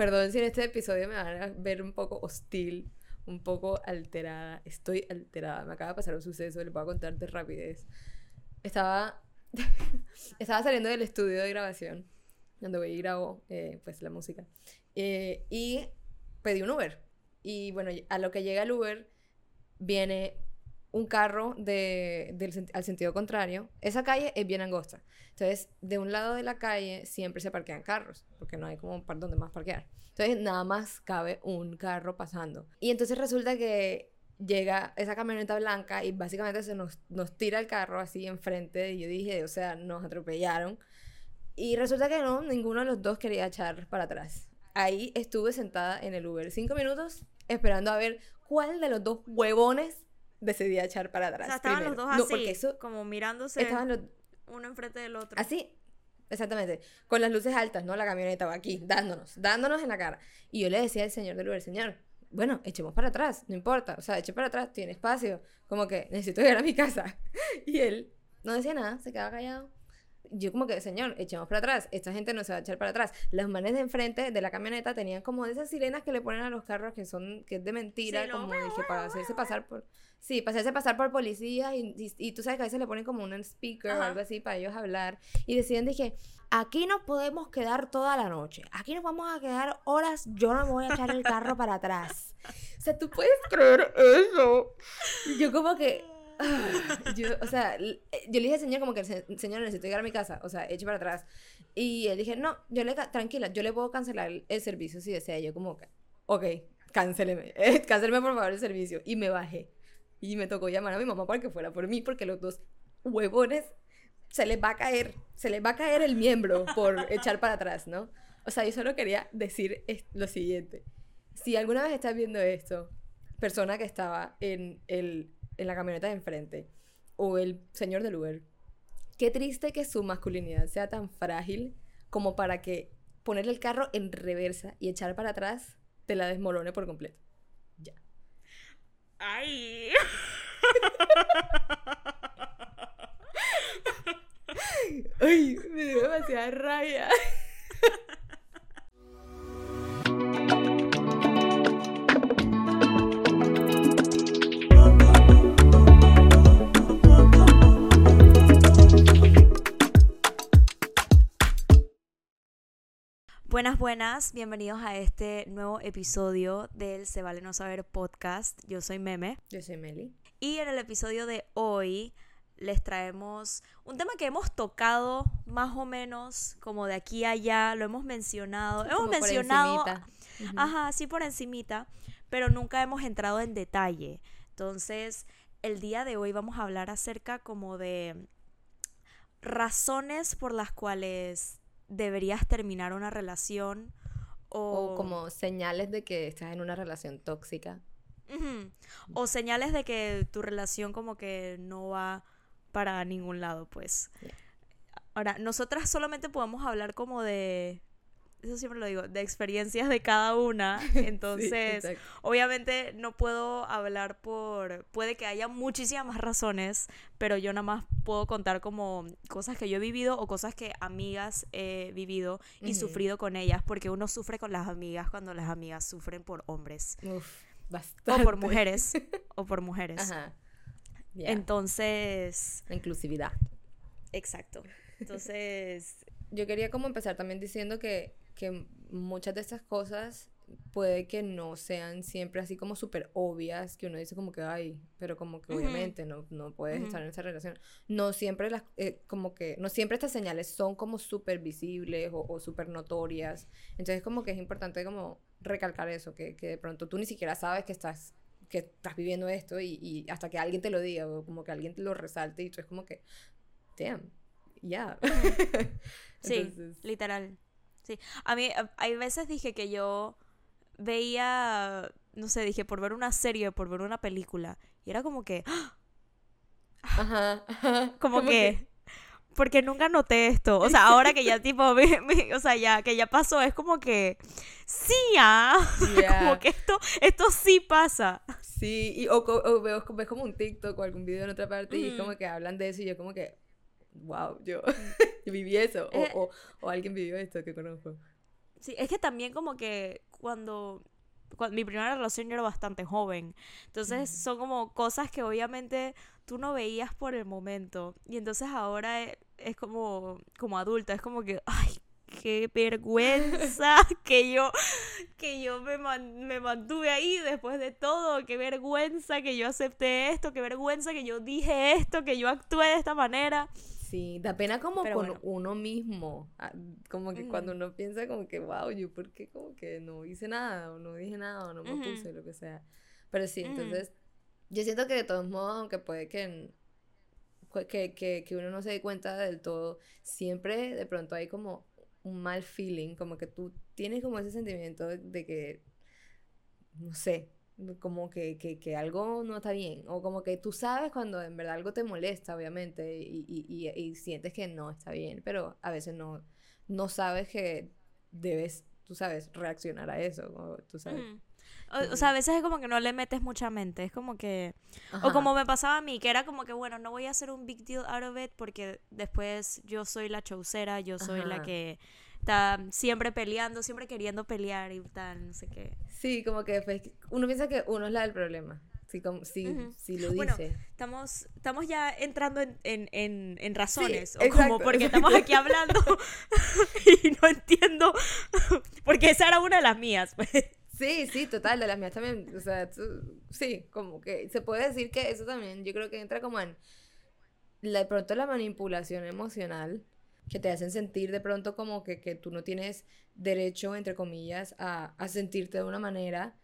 perdón si en este episodio me van a ver un poco hostil, un poco alterada. Estoy alterada. Me acaba de pasar un suceso, les voy a contar de rapidez. Estaba, estaba saliendo del estudio de grabación, donde voy y grabo eh, pues, la música. Eh, y pedí un Uber. Y bueno, a lo que llega el Uber, viene un carro de, al sentido contrario. Esa calle es bien angosta. Entonces, de un lado de la calle siempre se parquean carros, porque no hay como para donde más parquear. Entonces, nada más cabe un carro pasando. Y entonces resulta que llega esa camioneta blanca y básicamente se nos, nos tira el carro así enfrente. Y yo dije, o sea, nos atropellaron. Y resulta que no, ninguno de los dos quería echar para atrás. Ahí estuve sentada en el Uber cinco minutos esperando a ver cuál de los dos huevones decidía echar para atrás. O sea, estaban los dos así, como mirándose uno enfrente del otro. Así, exactamente. Con las luces altas, ¿no? La camioneta va aquí, dándonos, dándonos en la cara. Y yo le decía al señor del Uber, señor, bueno, echemos para atrás, no importa. O sea, eche para atrás, tiene espacio. Como que necesito ir a mi casa. Y él no decía nada, se quedaba callado yo como que, señor, echemos para atrás, esta gente no se va a echar para atrás. Los manes de enfrente de la camioneta tenían como de esas sirenas que le ponen a los carros que son, que es de mentira, como dije, para hacerse pasar por, sí, para hacerse pasar por policías y, y, tú sabes que a veces le ponen como un speaker o algo así para ellos hablar y deciden, dije, aquí nos podemos quedar toda la noche, aquí nos vamos a quedar horas, yo no me voy a echar el carro para atrás. O sea, tú puedes creer eso. Yo como que yo, o sea, eh, yo le dije al señor como que, señor, necesito llegar a mi casa, o sea, eche para atrás. Y él dije, no, yo le, tranquila, yo le puedo cancelar el, servicio si desea. Yo como, ok, cancéleme, eh, cancéleme por favor el servicio. Y me bajé. Y me tocó llamar a mi mamá para que fuera por mí, porque los dos huevones se les va a caer, se les va a caer el miembro por echar para atrás, ¿no? O sea, yo solo quería decir lo siguiente. Si alguna vez estás viendo esto, persona que estaba en el en la camioneta de enfrente o el señor del Uber. Qué triste que su masculinidad sea tan frágil como para que poner el carro en reversa y echar para atrás te la desmolone por completo. Ya. ¡Ay! ¡Ay! Me dio demasiada rabia. Buenas, buenas, bienvenidos a este nuevo episodio del Se Vale No Saber podcast. Yo soy Meme. Yo soy Meli. Y en el episodio de hoy les traemos un tema que hemos tocado más o menos como de aquí a allá, lo hemos mencionado. hemos mencionado... Ajá, sí por encimita, pero nunca hemos entrado en detalle. Entonces, el día de hoy vamos a hablar acerca como de razones por las cuales deberías terminar una relación o... como señales de que estás en una relación tóxica. O señales de que tu relación como que no va para ningún lado, pues. Ahora, nosotras solamente podemos hablar como de eso siempre lo digo, de experiencias de cada una. Entonces, obviamente no puedo hablar por, puede que haya muchísimas más razones, pero yo nada más puedo contar como cosas que yo he vivido o cosas que amigas he vivido y sufrido con ellas, porque uno sufre con las amigas cuando las amigas sufren por hombres. Uf, bastante. O por mujeres, o por mujeres. Ajá. Entonces... La inclusividad. Exacto. Entonces... yo quería como empezar también diciendo que que muchas de estas cosas puede que no sean siempre así como súper obvias, que uno dice como que, ay, pero como que obviamente no, no puedes estar en esa relación. No siempre las, eh, como que, no siempre estas señales son como súper visibles o, o súper notorias. Entonces como que es importante como recalcar eso, que, que, de pronto tú ni siquiera sabes que estás que estás viviendo esto y, y hasta que alguien te lo diga o como que alguien te lo resalte y tú es como que, damn, ya. sí, literal. Sí, a mí hay veces dije que yo veía, no sé, dije por ver una serie, por ver una película, y era como que... ¡ah! Ajá, Como que... Porque nunca noté esto. O sea, ahora que ya tipo, o sea, ya que ya pasó, es como que sí, ah, como que esto, esto sí pasa. Sí, y, o, veo, ves como un TikTok o algún video en otra parte y como que hablan de eso y yo como que, wow, yo, viví eso, o, eh. o, o, alguien vivió esto que conozco. Sí, es que también como que cuando, cuando mi primera relación yo era bastante joven. Entonces son como cosas que obviamente tú no veías por el momento. Y entonces ahora es, es como, como adulta, es como que, ay, qué vergüenza que yo que yo me, me mantuve ahí después de todo, qué vergüenza que yo acepté esto, qué vergüenza que yo dije esto, que yo actué de esta manera. Sí, da pena como con uno mismo, ah, como que cuando uno piensa como que, wow, yo por qué como que no hice nada, o no dije nada, o no me puse, lo que sea. Pero sí, entonces, yo siento que de todos modos, aunque puede que, que, que, que uno no se dé cuenta del todo, siempre de pronto hay como un mal feeling, como que tú tienes como ese sentimiento de que, no sé, como que, que, que, algo no está bien, o como que tú sabes cuando en verdad algo te molesta, obviamente, y, y, y, sientes que no está bien, pero a veces no, no sabes que debes, tú sabes, reaccionar a eso, tú sabes. O, sea, a veces es como que no le metes mucha mente, es como que... O como me pasaba a mí, que era como que, bueno, no voy a hacer un big deal out of it porque después yo soy la chaucera, yo soy la que está siempre peleando, siempre queriendo pelear y tal, no sé qué. Sí, como que uno piensa que uno es la del problema. Sí, como, sí, lo dice. Bueno, estamos, estamos ya entrando en, en, en, razones. o como porque estamos aquí hablando y no entiendo. Porque esa era una de las mías. Pues. Sí, sí, total, de las mías también. O sea, sí, como que se puede decir que eso también, yo creo que entra como en. de pronto la manipulación emocional que te hacen sentir de pronto como que, que tú no tienes derecho, entre comillas, a, a sentirte de una manera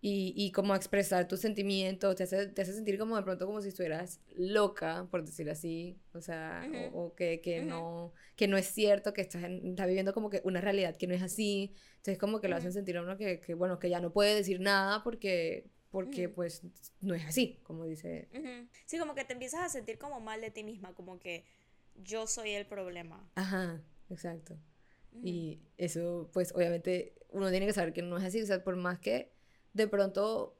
y, y, como a expresar tus sentimientos, te hace, te hace sentir como de pronto como si estuvieras loca, por decir así, o sea, o, que, que no, que no es cierto, que estás, estás, viviendo como que una realidad que no es así, entonces como que lo hacen sentir a uno que, que, bueno, que ya no puede decir nada porque, porque pues no es así, como dice. Sí, como que te empiezas a sentir como mal de ti misma, como que yo soy el problema. Ajá, exacto. Y eso, pues obviamente uno tiene que saber que no es así, o sea, por más que de pronto,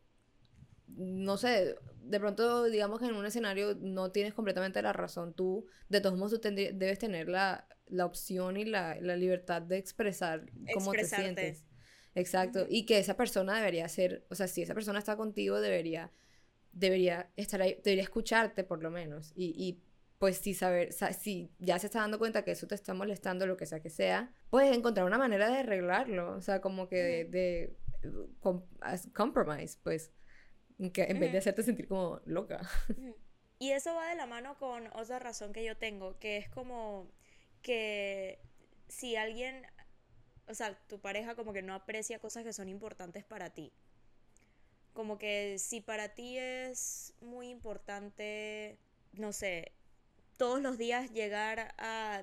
no sé, de pronto digamos que en un escenario no tienes completamente la razón tú, de todos modos tú debes tener la, la opción y la, la, libertad de expresar cómo te sientes. Exacto, y que esa persona debería ser, o sea, si esa persona está contigo, debería, debería estar ahí, debería escucharte por lo menos, y, y pues si saber, si ya se está dando cuenta que eso te está molestando, lo que sea que sea, puedes encontrar una manera de arreglarlo, o sea, como que de, de compromise, pues, que en vez de hacerte sentir como loca. Y eso va de la mano con otra razón que yo tengo, que es como que si alguien, o sea, tu pareja como que no aprecia cosas que son importantes para ti. Como que si para ti es muy importante, no sé, todos los días llegar a,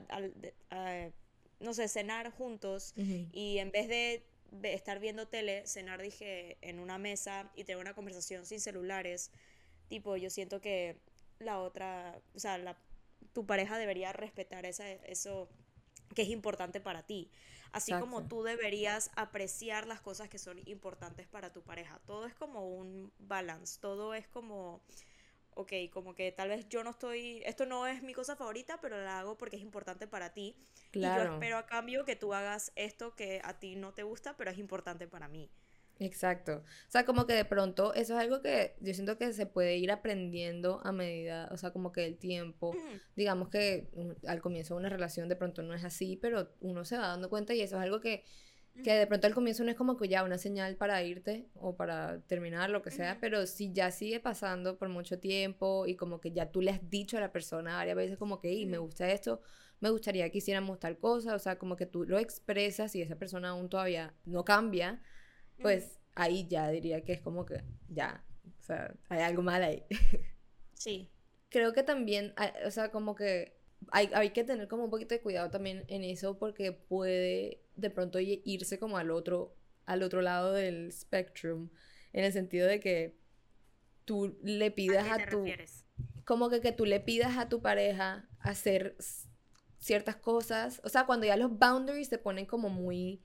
no sé, cenar juntos y en vez de estar viendo tele, cenar, dije, en una mesa y tener una conversación sin celulares, tipo, yo siento que la otra, o sea, la, tu pareja debería respetar esa, eso que es importante para ti. Así como tú deberías apreciar las cosas que son importantes para tu pareja. Todo es como un balance, todo es como ok, como que tal vez yo no estoy, esto no es mi cosa favorita, pero la hago porque es importante para ti. Claro. Y yo espero a cambio que tú hagas esto que a ti no te gusta, pero es importante para mí. Exacto. O sea, como que de pronto eso es algo que yo siento que se puede ir aprendiendo a medida, o sea, como que el tiempo, digamos que al comienzo de una relación de pronto no es así, pero uno se va dando cuenta y eso es algo que que de pronto al comienzo no es como que ya una señal para irte o para terminar, lo que sea, pero si ya sigue pasando por mucho tiempo y como que ya tú le has dicho a la persona varias veces como que, y me gusta esto, me gustaría que hiciéramos tal cosa, o sea, como que tú lo expresas y esa persona aún todavía no cambia, pues ahí ya diría que es como que ya, o sea, hay algo mal ahí. Sí. Creo que también, o sea, como que hay, hay que tener como un poquito de cuidado también en eso porque puede de pronto irse como al otro, al otro lado del spectrum, en el sentido de que tú le pidas a, tu... Como que, que tú le pidas a tu pareja hacer ciertas cosas, o sea, cuando ya los boundaries se ponen como muy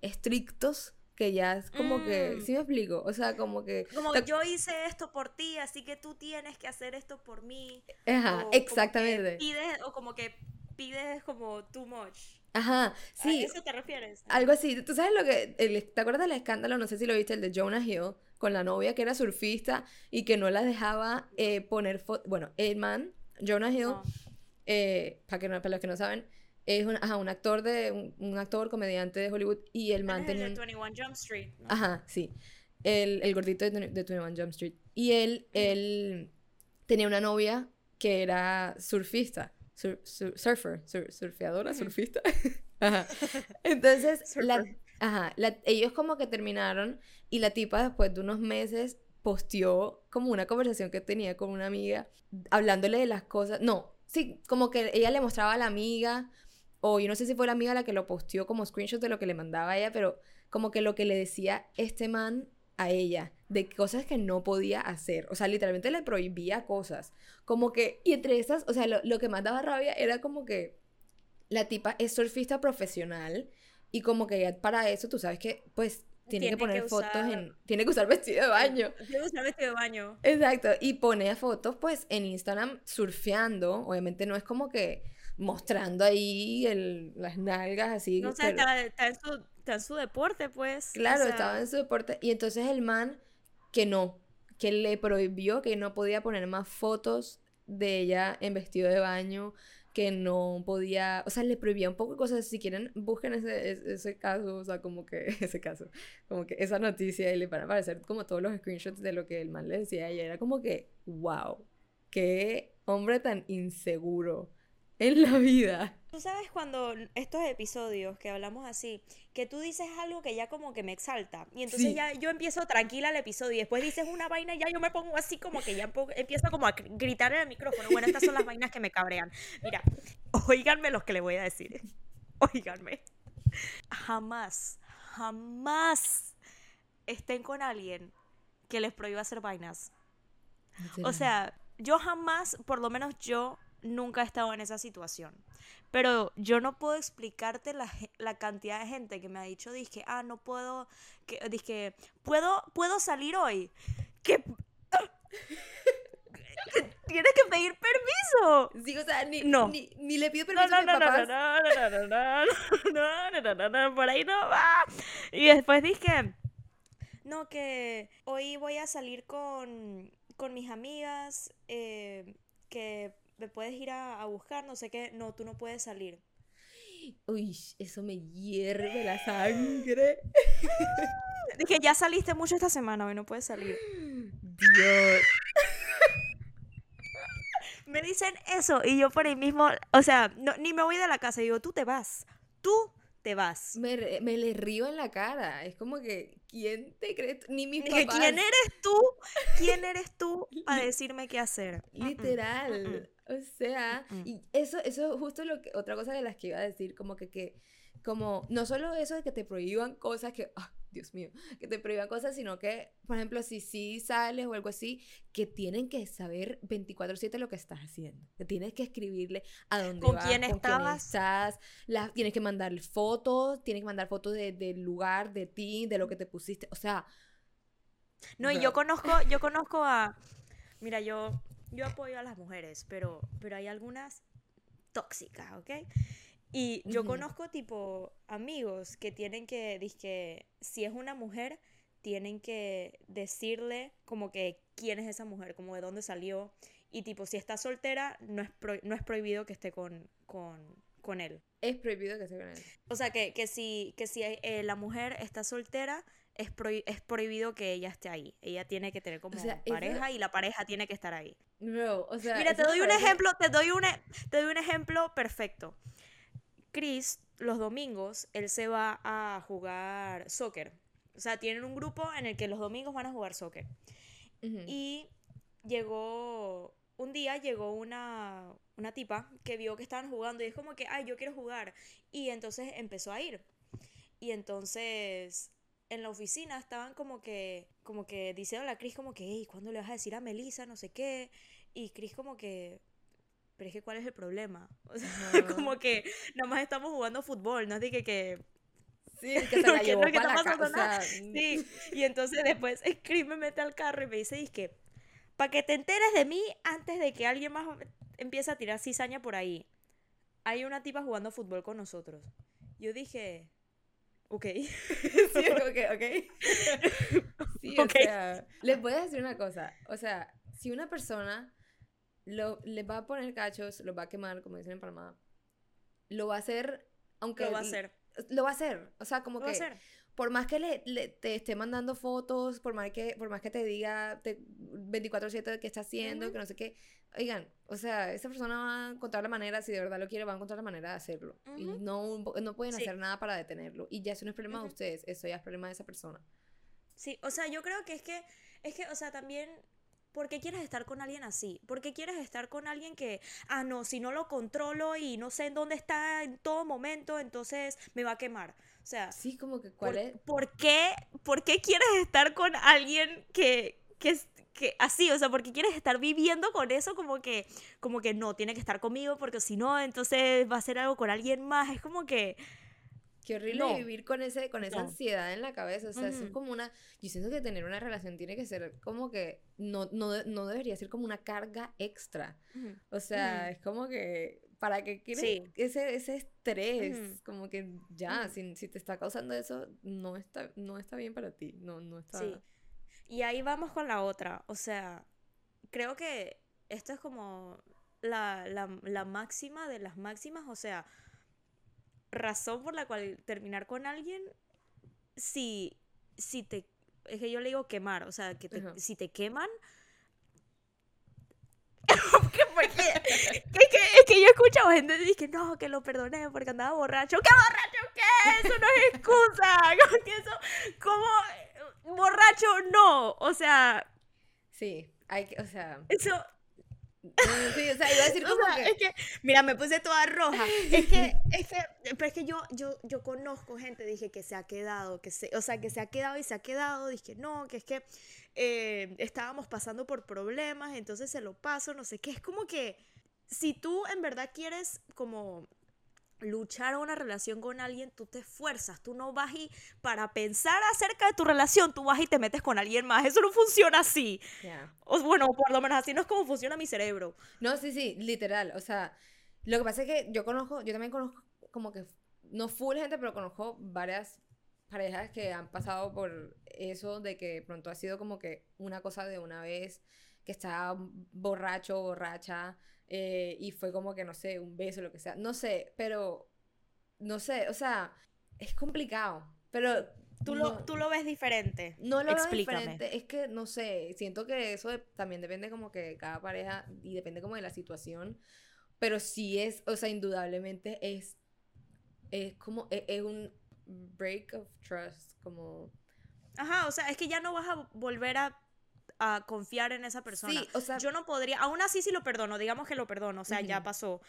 estrictos, que ya es como que, mm. ¿sí me explico? O sea, como que... Como yo hice esto por ti, así que tú tienes que hacer esto por mí. Ajá, exactamente. Pides, o como que pides como too much. Ajá, sí. ¿A eso te refieres? Algo así. ¿Tú sabes lo que... el- ¿Te acuerdas del escándalo? No sé si lo viste, el de Jonah Hill con la novia que era surfista y que no la dejaba eh, poner. Bueno, el man, Jonah Hill, No. eh, para, que no, para los que no saben, es un, ajá, un actor de... Un, un actor, comediante de Hollywood y el Él man tenía... de un- 21 Jump Street. ¿no? Ajá, sí. El, el gordito de, de 21 Jump Street. Y él, él tenía una novia que era surfista. sur- sur- surfer, sur- surfeadora, surfista. Ajá. Entonces, la, ajá, la- ellos como que terminaron y la tipa después de unos meses posteó como una conversación que tenía con una amiga hablándole de las cosas. No, sí, como que ella le mostraba a la amiga o yo no sé si fue la amiga la que lo posteó como screenshot de lo que le mandaba a ella, pero como que lo que le decía este man a ella, de cosas que no podía hacer, o sea, literalmente le prohibía cosas, como que, y entre esas, o sea, lo, lo que más daba rabia era como que la tipa es surfista profesional y como que ya para eso tú sabes que, pues, tiene, Tiene que poner que fotos usar- en, tiene que usar vestido de baño. Tiene que usar vestido de baño. Exacto, y pone fotos pues en Instagram surfeando, obviamente no es como que mostrando ahí el- las nalgas así. No sé, pero- está, está en su, está en su deporte, pues. o claro, sea, estaba en su deporte y entonces el man que no, que le prohibió que no podía poner más fotos de ella en vestido de baño, que no podía, o sea, le prohibía un poco de cosas, si quieren busquen ese, ese, caso, o sea, como que ese caso, como que esa noticia y le van a aparecer como todos los screenshots de lo que el man le decía ella, era como que, wow, qué hombre tan inseguro en la vida. Tú sabes cuando estos episodios que hablamos así, que tú dices algo que ya como que me exalta, y entonces Sí. ya yo empiezo tranquila el episodio, y después dices una vaina y ya yo me pongo así como que ya empiezo como a gr- gritar en el micrófono. Bueno, estas son las vainas que me cabrean. Mira, oíganme los que le voy a decir. Oíganme. Jamás, jamás estén con alguien que les prohíba hacer vainas. O sea, yo jamás, por lo menos yo, nunca he estado en esa situación. Pero yo no puedo explicarte la, la cantidad de gente que me ha dicho, dije, ah, no puedo, que, dije, ¿puedo, ¿puedo salir hoy? Que... Tienes que pedir permiso. Sí, o sea, ni, no. ni, ni le pido permiso no, no, a mis papás. No, no, no, no, no, no, no, por ahí no va. Y después dije, no, que hoy voy a salir con, con mis amigas, eh, que me puedes ir a, a buscar, no sé qué. No, tú no puedes salir. Uy, eso me hierve la sangre. Dije, ya saliste mucho esta semana, hoy no puedes salir. Dios. Me dicen eso y yo por ahí mismo, o sea, no, ni me voy de la casa, digo, tú te vas, tú te vas. Me, le río en la cara. Es como que, ¿quién te crees? Ni mis Dije, papás. ¿quién eres tú? ¿Quién eres tú para decirme qué hacer? Mm, mm, Literal. O sea, Mm, mm. y eso, eso es justo lo que, otra cosa de las que iba a decir, como que, que, como, no solo eso de que te prohíban cosas que, ah, Dios mío, que te prohíban cosas, sino que, por ejemplo, si sí sales o algo así, que tienen que saber 24/7 lo que estás haciendo. Que tienes que escribirle a dónde ¿Con vas, quién con quién estabas? estás, las- tienes que mandarle fotos, tienes que mandar fotos de- del lugar, de ti, de lo que te pusiste, o sea, No, y yo conozco, yo conozco a. Mira, yo, yo apoyo a las mujeres, pero, pero hay algunas tóxicas, ¿ok? Y yo Ujú. conozco tipo amigos que tienen que, dizque, si es una mujer, tienen que decirle como que quién es esa mujer, como de dónde salió. Y tipo, si está soltera, no es, pro- no es prohibido que esté con, con, con él. es prohibido que se con él. O sea, que, que si, que si eh, la mujer está soltera, es, prohi- es prohibido que ella esté ahí. Ella tiene que tener como sea, eso- pareja y la pareja tiene que estar ahí. Bro, o sea, Mira, te eso doy un parece- ejemplo, te doy un, e- te doy un ejemplo perfecto. Chris, los domingos, él se va a jugar soccer. O sea, tienen un grupo en el que los domingos van a jugar soccer. Y llegó, un día llegó una, una tipa que vio que estaban jugando y es como que, ay, yo quiero jugar. Y entonces empezó a ir. Y entonces en la oficina estaban como que, como que diciendo a Chris como que, hey, ¿cuándo le vas a decir a Melissa? No sé qué. Y Chris como que, pero es que ¿cuál es el problema? O sea, como que nada más estamos jugando fútbol, no es de que, que Sí, que se la que- llevó que para la casa. nada. Sí, y entonces después Chris me mete al carro y me dice, que para que te enteres de mí antes de que alguien más empiece a tirar cizaña por ahí. hay una tipa jugando fútbol con nosotros. Yo dije, ok. sí, ok, ok. sí, o Ok. sea, les voy a decir una cosa. O sea, si una persona lo, les va a poner cachos, los va a quemar, como dicen en Panamá, lo va a hacer, aunque... Lo va a hacer. Lo va a hacer. O sea, como Lo va a que... hacer. por más que le, le- te esté mandando fotos, por más que, por más que te diga te- 24/7 qué está haciendo, Ujú. que no sé qué, oigan, o sea, esa persona va a encontrar la manera, si de verdad lo quiere, va a encontrar la manera de hacerlo. Y no, no pueden Sí. hacer nada para detenerlo. Y ya eso no es problema de ustedes, eso ya es problema de esa persona. Sí, o sea, yo creo que es que, es que, o sea, también, ¿por qué quieres estar con alguien así? ¿Por qué quieres estar con alguien que, ah, no, si no lo controlo y no sé en dónde está en todo momento, entonces me va a quemar? O sea, Sí, como que cuál ¿por, es... por qué, ¿por qué quieres estar con alguien que, que, que así, o sea, porque quieres estar viviendo con eso como que, como que no, tiene que estar conmigo porque si no, entonces va a hacer algo con alguien más? Es como que, Qué horrible No. vivir con ese, con esa No. ansiedad en la cabeza. O sea, eso es como una. Yo siento que tener una relación tiene que ser como que. No, no, no debería ser como una carga extra. O sea, es como que. ¿Para qué quieres Sí. ese, ese estrés? Como que ya, si, si te está causando eso, no está, no está bien para ti. No, no está. Sí. Y ahí vamos con la otra. O sea, creo que esto es como la, la, la máxima de las máximas. O sea, razón por la cual terminar con alguien si, si te... Es que yo le digo quemar. O sea, que te- si te queman... Que- que- que- es que yo he escuchado gente que dice no, que lo perdoné porque andaba borracho. ¿Qué borracho qué? Eso no es excusa. Como que eso, como borracho no. O sea, Sí, hay que, o sea. eso. Sí, o sea, iba a decir o como sea, que. es que, mira, me puse toda roja. Es que, es que, pero es que yo, yo, yo conozco gente, dije, que se ha quedado, que se, o sea, que se ha quedado y se ha quedado, dije, no, que es que eh, estábamos pasando por problemas, entonces se lo paso, no sé qué. Es como que si tú en verdad quieres como luchar a una relación con alguien, tú te esfuerzas, tú no vas y para pensar acerca de tu relación, tú vas y te metes con alguien más. Eso no funciona así. O, bueno, por lo menos así no es como funciona mi cerebro. No, sí, sí, literal. O sea, lo que pasa es que yo conozco, yo también conozco como que, no full gente, pero conozco varias parejas que han pasado por eso de que pronto ha sido como que una cosa de una vez, que está borracho, borracha, eh, y fue como que, no sé, un beso, lo que sea. No sé, pero, no sé, o sea, es complicado, pero... Tú, no- lo, tú lo ves diferente. no lo veo Explícame. diferente, es que no sé, siento que eso de- también depende como que de cada pareja y depende como de la situación, pero sí es, o sea, indudablemente es, es como, es, es un break of trust, como... Ajá, o sea, es que ya no vas a volver a, a confiar en esa persona. Sí, o sea, Yo no podría, aún así sí lo perdono, digamos que lo perdono, o sea, ya pasó.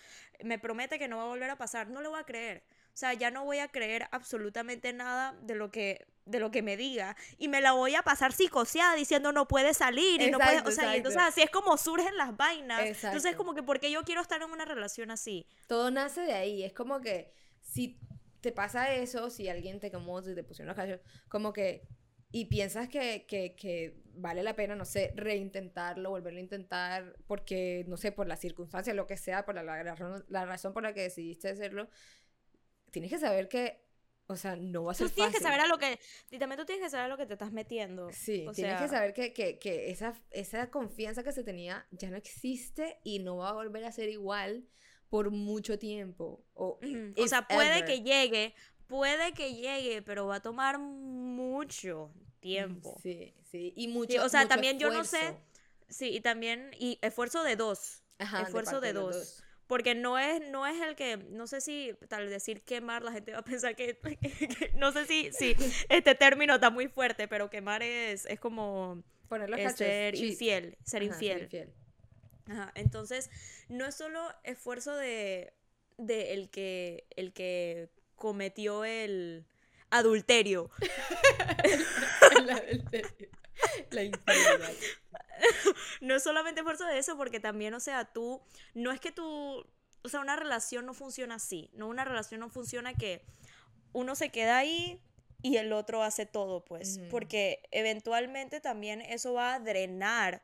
Me promete que no va a volver a pasar, no lo voy a creer. O sea, ya no voy a creer absolutamente nada de lo que de lo que me diga y me la voy a pasar psicoseada diciendo no puede salir y no puede, Exacto, o sea, y entonces exacto. así es como surgen las vainas. Entonces es Exacto. como que porque yo quiero estar en una relación así. todo nace de ahí, es como que si te pasa eso, si alguien te como si te pusieron los cachos, como que, y piensas que, que, que vale la pena, no sé, reintentarlo, volverlo a intentar, porque, no sé, por las circunstancias, lo que sea, por la, la razón, la razón por la que decidiste hacerlo, tienes que saber que, o sea, no va a ser Tú tienes que saber a lo que, y también tú tienes que saber a lo que te estás metiendo. Sí, o tienes que saber que, que, que esa, esa confianza que se tenía ya no existe y no va a volver a ser igual por mucho tiempo. O. O sea, puede ever. que llegue, puede que llegue, pero va a tomar mucho tiempo. Sí, sí. Y mucho. Sí, o sea, mucho también yo no sé. Sí, y también, y esfuerzo de dos. Ajá, esfuerzo de dos. Porque no es, no es el que, no sé si tal decir quemar, la gente va a pensar que, que- no sé si, si este término está muy fuerte, pero quemar es, es como Poner los eh, cachos. ser infiel, ser Ajá, infiel. Ajá, entonces, no es solo esfuerzo de, de el que el que cometió el adulterio, la, la infidelidad. no es solamente de eso, porque también, o sea, tú, no es que tú, o sea, una relación no funciona así, no, una relación no funciona que uno se queda ahí y el otro hace todo, pues, porque eventualmente también eso va a drenar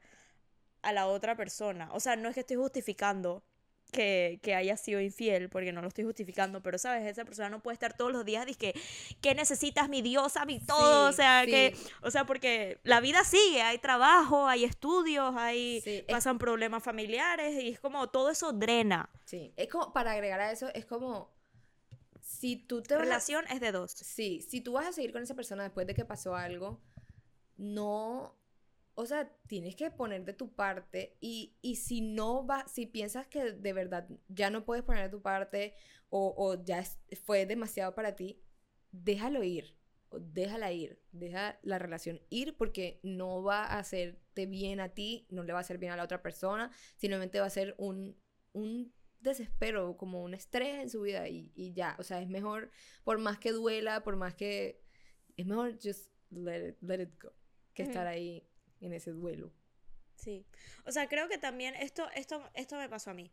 a la otra persona, o sea, no es que estoy justificando que, que, haya sido infiel, porque no lo estoy justificando, pero sabes, esa persona no puede estar todos los días que ¿qué necesitas mi diosa, mi todo? o sea, que, o sea, porque la vida sigue, hay trabajo, hay estudios, hay, pasan problemas familiares y es como todo eso drena. Sí, es como, para agregar a eso, es como, si tú te... Relación es de dos. Sí, si tú vas a seguir con esa persona después de que pasó algo, no o sea, tienes que poner de tu parte y, si no va, si piensas que de verdad ya no puedes poner de tu parte o, ya fue demasiado para ti, déjalo ir, o déjala ir, deja la relación ir porque no va a hacerte bien a ti, no le va a hacer bien a la otra persona, simplemente va a ser un, un desespero, como un estrés en su vida y, y ya, o sea, es mejor, por más que duela, por más que, es mejor just let it, let it go que estar ahí en ese duelo. Sí. O sea, creo que también esto, esto, esto me pasó a mí.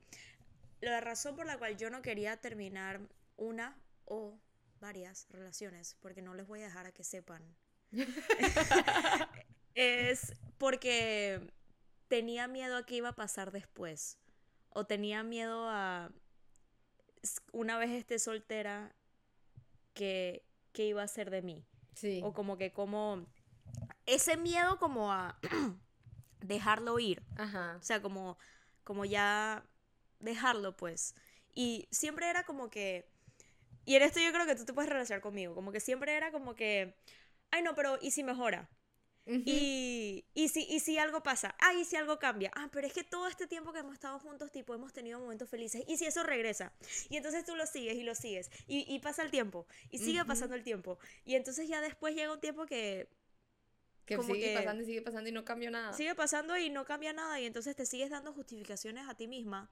La razón por la cual yo no quería terminar una o varias relaciones, porque no les voy a dejar a que sepan, es porque tenía miedo a qué iba a pasar después. O tenía miedo a, una vez esté soltera, que, que iba a ser de mí. Sí. O como que como ese miedo como a dejarlo ir. Ajá. O sea, como, como ya dejarlo, pues. Y siempre era como que... Y en esto yo creo que tú te puedes relacionar conmigo. Como que siempre era como que... Ay, no, pero ¿y si mejora? y, y, si, y si algo pasa, ah, y si algo cambia, ah, pero es que todo este tiempo que hemos estado juntos, tipo, hemos tenido momentos felices, y si eso regresa, y entonces tú lo sigues y lo sigues, y, y pasa el tiempo, y sigue pasando el tiempo, y entonces ya después llega un tiempo que que sigue pasando y sigue pasando y no cambia nada. Sigue pasando y no cambia nada y entonces te sigues dando justificaciones a ti misma,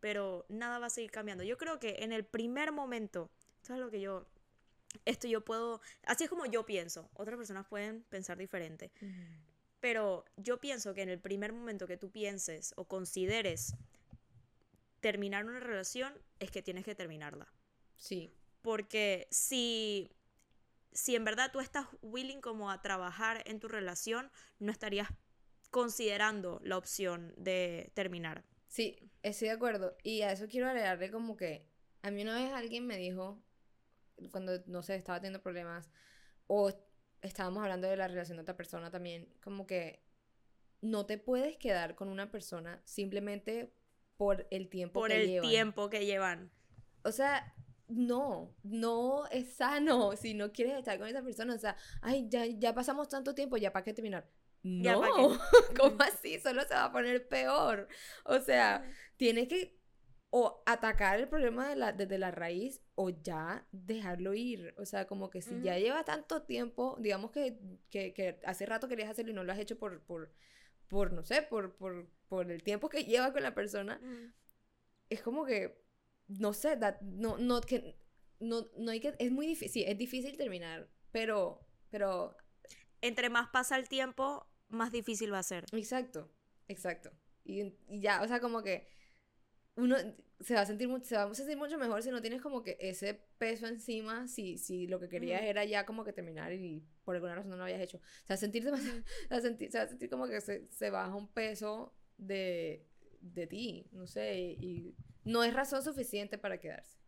pero nada va a seguir cambiando. Yo creo que en el primer momento, esto es lo que yo, esto yo puedo, así es como yo pienso, otras personas pueden pensar diferente, pero yo pienso que en el primer momento que tú pienses o consideres terminar una relación, es que tienes que terminarla. Sí. Porque si si en verdad tú estás willing como a trabajar en tu relación, no estarías considerando la opción de terminar. Sí, estoy de acuerdo. Y a eso quiero agregarle como que a mí una vez alguien me dijo, cuando, no sé, estaba teniendo problemas, o estábamos hablando de la relación de otra persona también, como que no te puedes quedar con una persona simplemente por el tiempo que llevan. Por el tiempo que llevan. O sea, no, no es sano si no quieres estar con esa persona. O sea, ay, ya, ya pasamos tanto tiempo, ya para qué terminar. No, ¿cómo así? Solo se va a poner peor. O sea, tienes que o atacar el problema de la, desde la raíz o ya dejarlo ir. O sea, como que si ya lleva tanto tiempo, digamos que, que, que, hace rato querías hacerlo y no lo has hecho por, por, por no sé, por, por, por el tiempo que lleva con la persona, es como que no sé, no, no, que, no, no hay que, es muy difícil, es difícil terminar, pero, pero... Entre más pasa el tiempo, más difícil va a ser. Exacto, exacto. Y, ya, o sea, como que uno se va a sentir se va a sentir mucho mejor si no tienes como que ese peso encima si, si lo que querías era ya como que terminar y por alguna razón no lo habías hecho. O sea, sentir demasiado, se, va a sentir, se va a sentir como que se, se baja un peso de, de ti, no sé, y no es razón suficiente para quedarse.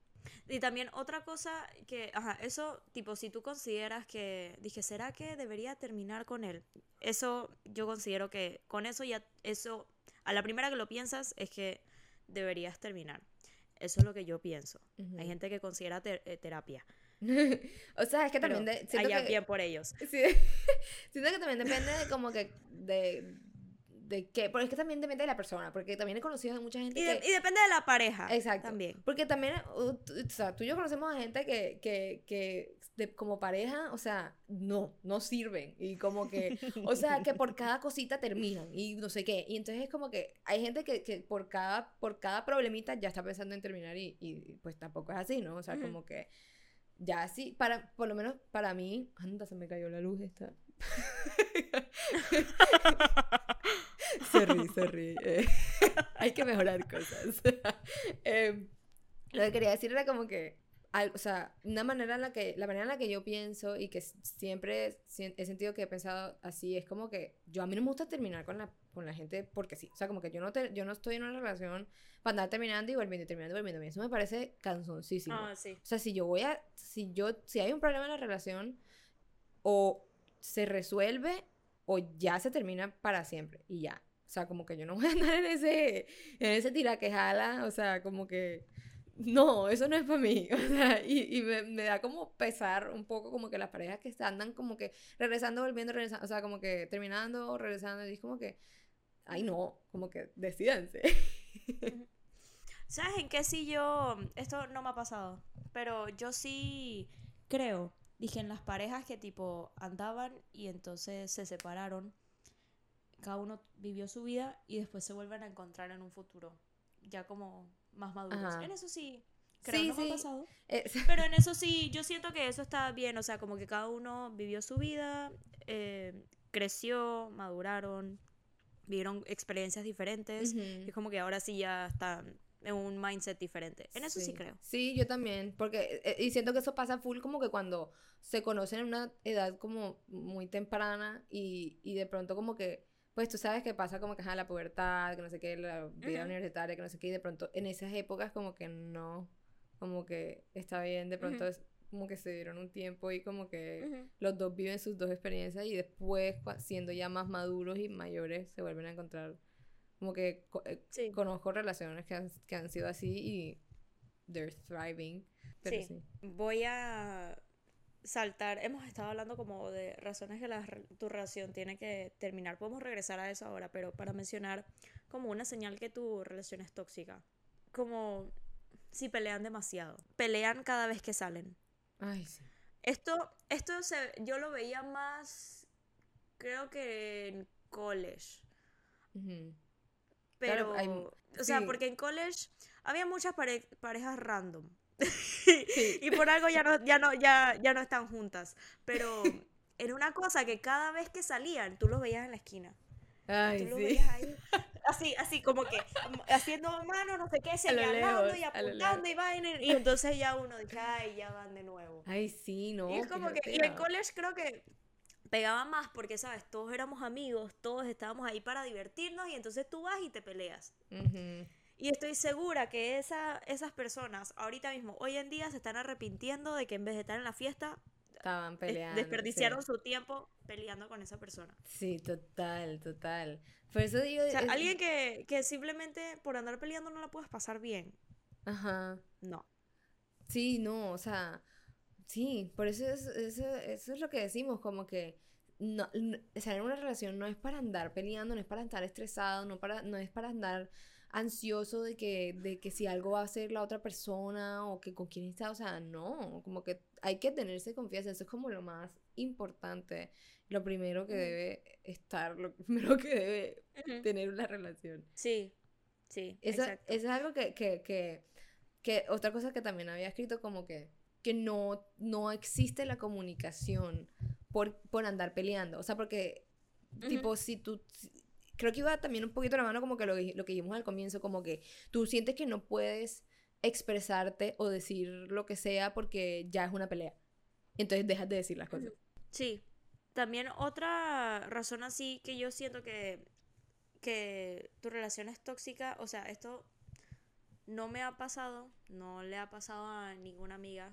Y también otra cosa que, ajá, eso, tipo, si tú consideras que, dije, ¿será que debería terminar con él? Eso, yo considero que con eso ya, eso, a la primera que lo piensas es que deberías terminar. Eso es lo que yo pienso. Hay gente que considera eh, terapia. o sea, es que también... De, bien por ellos. Sí, siento que también depende de como que de, de qué, porque es que también depende de la persona, porque también he conocido a mucha gente y, que... y depende de la pareja. Exacto. También. Porque también, uh, o sea, tú y yo conocemos a gente que, que, que de, como pareja, o sea, no, no sirven. Y como que, o sea, que por cada cosita terminan y no sé qué. Y entonces es como que hay gente que, que por, cada, por cada problemita ya está pensando en terminar y, y pues tampoco es así, ¿no? O sea, como que ya sí, para, por lo menos para mí, anda, se me cayó la luz esta. se ríe, eh, hay que mejorar cosas. Em, lo que quería decir era como que o sea, una manera en la que, la manera en la que yo pienso y que siempre he sentido que he pensado así, es como que yo a mí no me gusta terminar con la, con la gente porque sí. O sea, como que yo no, te, yo no estoy en una relación para andar terminando y volviendo y terminando y volviendo. Eso me parece cansoncísimo. Ah, sí. O sea, si yo voy a, si yo, si hay un problema en la relación, o se resuelve o ya se termina para siempre y ya. O sea, como que yo no voy a andar en ese, en ese tira que jala, o sea, como que no, eso no es para mí. O sea, y, y me, da como pesar un poco como que las parejas que andan como que regresando, volviendo, regresando, o sea, como que terminando, regresando, y es como que, ay no, como que decidanse. ¿Sabes en qué sí yo, esto no me ha pasado, pero yo sí creo, dije en las parejas que tipo andaban y entonces se separaron, cada uno vivió su vida y después se vuelven a encontrar en un futuro, ya como más maduros. En eso sí, creo que no me ha pasado. Eh, pero en eso sí, yo siento que eso está bien, o sea, como que cada uno vivió su vida, eh, creció, maduraron, vivieron experiencias diferentes, y es como que ahora sí ya están un mindset diferente. En eso sí, creo. Sí, yo también, porque eh, y siento que eso pasa full como que cuando se conocen en una edad como muy temprana y, y de pronto como que pues tú sabes que pasa como que a la pubertad, que no sé qué, la vida universitaria, que no sé qué, y de pronto en esas épocas como que no, como que está bien, de pronto es como que se dieron un tiempo y como que los dos viven sus dos experiencias y después siendo ya más maduros y mayores se vuelven a encontrar como que eh, conozco relaciones que han, que han sido así y they're thriving. Pero sí. Voy a saltar, hemos estado hablando como de razones que la, tu relación tiene que terminar. Podemos regresar a eso ahora, pero para mencionar como una señal que tu relación es tóxica. Como si pelean demasiado. Pelean cada vez que salen. Ay, sí. Esto, esto se, yo lo veía más, creo que en college. Pero, o sea, porque en college había muchas parejas random. y por algo ya no, ya no, ya, ya no están juntas. Pero era una cosa que cada vez que salían, tú los veías en la esquina. Ay, tú sí. ahí, así, así como que haciendo mano, no sé qué, señalando y apuntando y vaina. Y entonces ya uno dice, ay, ya van de nuevo. Ay, sí, no. Y es como que, y en college creo que pegaba más porque, ¿sabes? Todos éramos amigos, todos estábamos ahí para divertirnos y entonces tú vas y te peleas. Y estoy segura que esa, esas personas ahorita mismo, hoy en día, se están arrepintiendo de que en vez de estar en la fiesta, estaban peleando. Desperdiciaron su tiempo peleando con esa persona. Sí, total, total. Por eso digo... O sea, alguien que, que simplemente por andar peleando no la puedes pasar bien. Ajá. No. Sí, no, o sea, sí, por eso es, eso, eso es lo que decimos, como que no, estar en una relación no es para andar peleando, no es para estar estresado, no, para, no es para andar ansioso de que, de que si algo va a hacer la otra persona o que con quién está, o sea, no, como que hay que tenerse confianza, eso es como lo más importante, lo primero que debe estar, lo primero que debe tener una relación. Sí, sí. Eso, es algo que, que, que, que, otra cosa que también había escrito como que, que no, no existe la comunicación por, por andar peleando, o sea, porque, tipo, si tú creo que iba también un poquito la mano como que lo, lo que dijimos al comienzo, como que tú sientes que no puedes expresarte o decir lo que sea porque ya es una pelea. Entonces dejas de decir las cosas. Sí. También otra razón así que yo siento que, que tu relación es tóxica, o sea, esto no me ha pasado, no le ha pasado a ninguna amiga,